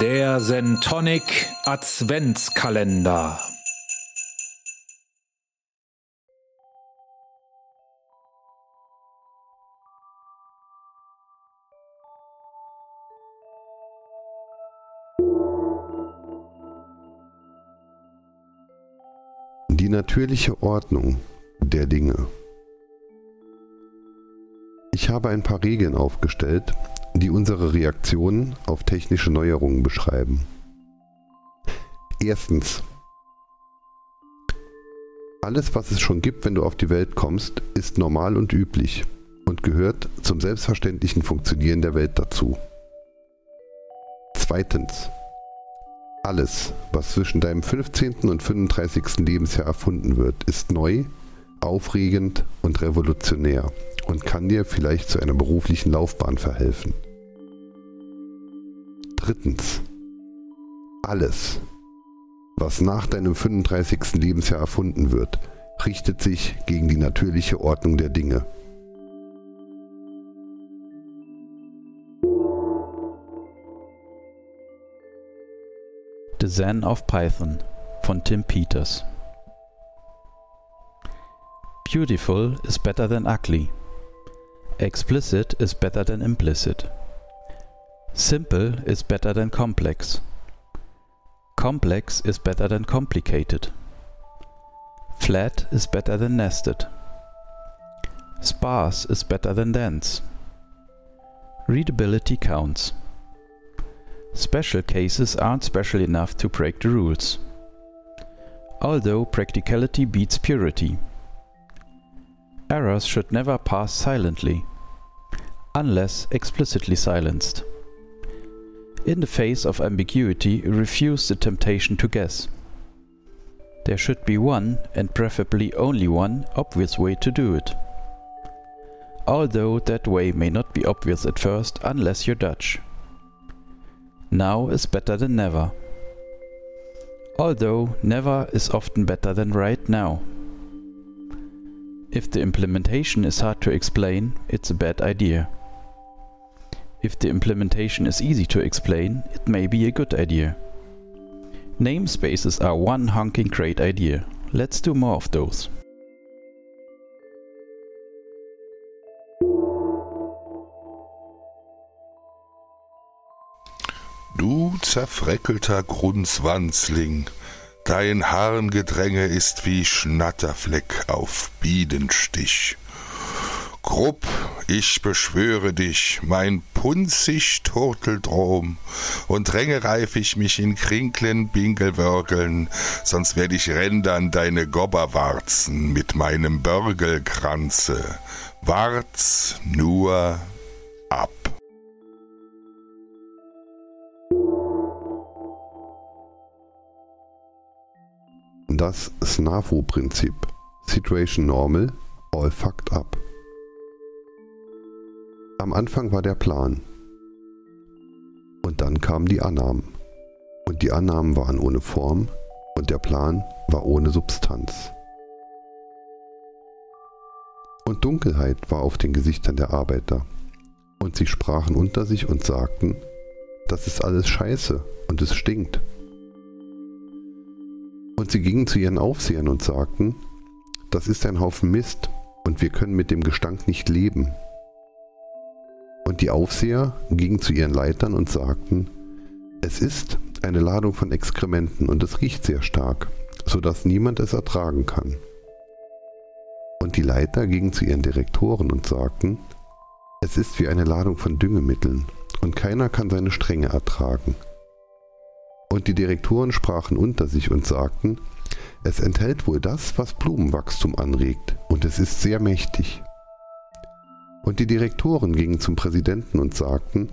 Der Sentonic Adventskalender. Die natürliche Ordnung der Dinge. Ich habe ein paar Regeln aufgestellt, die unsere Reaktionen auf technische Neuerungen beschreiben. Erstens. Alles, was es schon gibt, wenn du auf die Welt kommst, ist normal und üblich und gehört zum selbstverständlichen Funktionieren der Welt dazu. Zweitens. Alles, was zwischen deinem 15. und 35. Lebensjahr erfunden wird, ist neu, aufregend und revolutionär und kann dir vielleicht zu einer beruflichen Laufbahn verhelfen. Drittens. Alles, was nach deinem 35. Lebensjahr erfunden wird, richtet sich gegen die natürliche Ordnung der Dinge. The Zen of Python von Tim Peters Beautiful is better than ugly. Explicit is better than implicit. Simple is better than complex. Complex is better than complicated. Flat is better than nested. Sparse is better than dense. Readability counts. Special cases aren't special enough to break the rules. Although practicality beats purity. Errors should never pass silently, unless explicitly silenced. In the face of ambiguity, refuse the temptation to guess. There should be one, and preferably only one, obvious way to do it. Although that way may not be obvious at first unless you're Dutch. Now is better than never. Although never is often better than right now. If the implementation is hard to explain, it's a bad idea. If the implementation is easy to explain, it may be a good idea. Namespaces are one honking great idea. Let's do more of those. Du zerfreckelter Grunzwanzling, dein Harngedränge ist wie Schnatterfleck auf Bienenstich. Krupp, ich beschwöre dich, mein punzig Turteldrom, und dränge reif ich mich in Krinklen Bingelwörgeln, sonst werd ich rändern deine Gobberwarzen mit meinem Börgelkranze. Wart's nur ab. Das SNAFO-Prinzip. Situation Normal, All Fucked Up. Am Anfang war der Plan. Und dann kamen die Annahmen. Und die Annahmen waren ohne Form und der Plan war ohne Substanz. Und Dunkelheit war auf den Gesichtern der Arbeiter. Und sie sprachen unter sich und sagten, das ist alles scheiße und es stinkt. Und sie gingen zu ihren Aufsehern und sagten, das ist ein Haufen Mist und wir können mit dem Gestank nicht leben. Und die Aufseher gingen zu ihren Leitern und sagten, es ist eine Ladung von Exkrementen und es riecht sehr stark, sodass niemand es ertragen kann. Und die Leiter gingen zu ihren Direktoren und sagten, es ist wie eine Ladung von Düngemitteln und keiner kann seine Strenge ertragen. Und die Direktoren sprachen unter sich und sagten, es enthält wohl das, was Blumenwachstum anregt, und es ist sehr mächtig. Und die Direktoren gingen zum Präsidenten und sagten,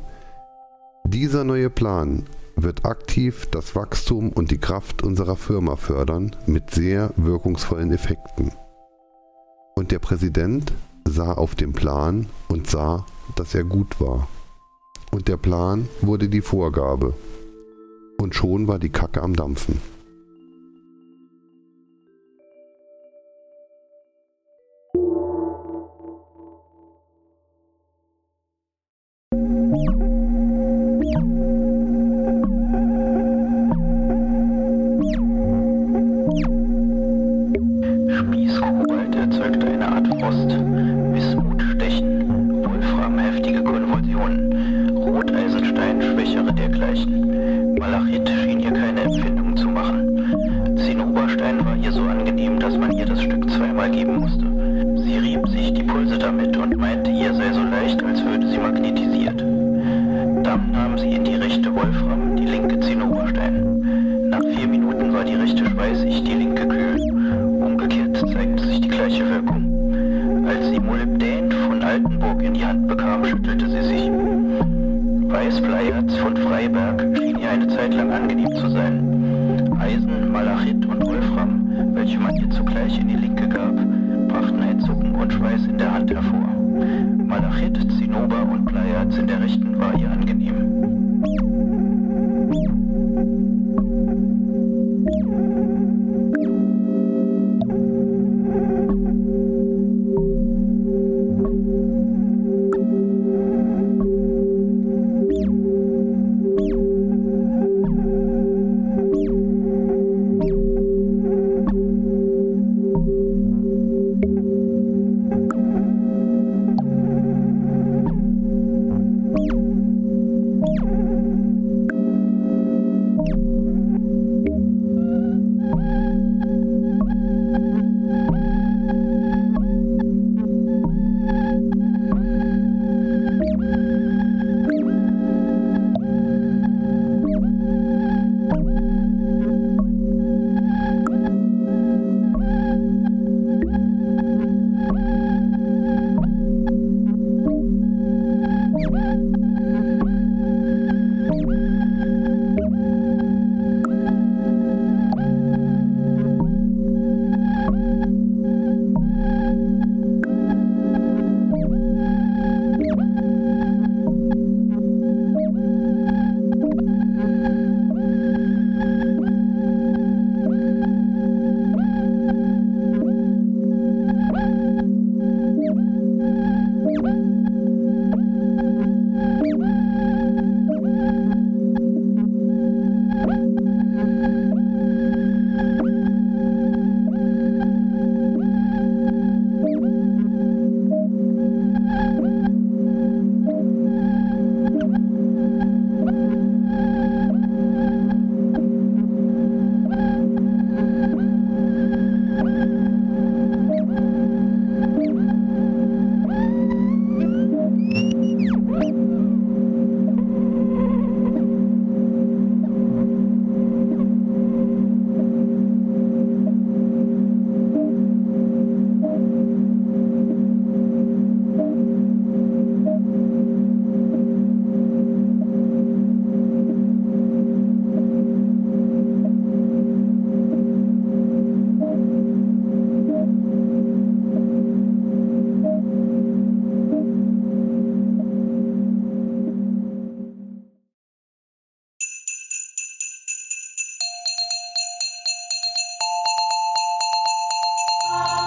dieser neue Plan wird aktiv das Wachstum und die Kraft unserer Firma fördern mit sehr wirkungsvollen Effekten. Und der Präsident sah auf den Plan und sah, dass er gut war. Und der Plan wurde die Vorgabe und schon war die Kacke am Dampfen. erreichen. Malachit schien ihr keine Empfindung zu machen. Zinnoberstein war ihr so angenehm, dass man ihr das Stück zweimal geben musste. Sie rieb sich die Pulse damit und meinte, ihr sei so leicht, als würde sie magnetisiert. Dann nahm sie in die rechte Wolfram, die linke Zinnoberstein. Nach vier Minuten war die rechte schweißig, die linke kühl. Umgekehrt zeigte sich die gleiche Wirkung. Als sie Molybdän von Altenburg in die Hand bekam, schüttelte sie sich. Weißbleierz von Freiberg schien ihr eine Zeit lang angenehm zu sein. Eisen, Malachit und Wolfram, welche man ihr zugleich in die linke gab, brachten ein Zucken und Schweiß in der Hand hervor. Malachit, Zinnober und Bleierz in der rechten war ihr angenehm. Bye.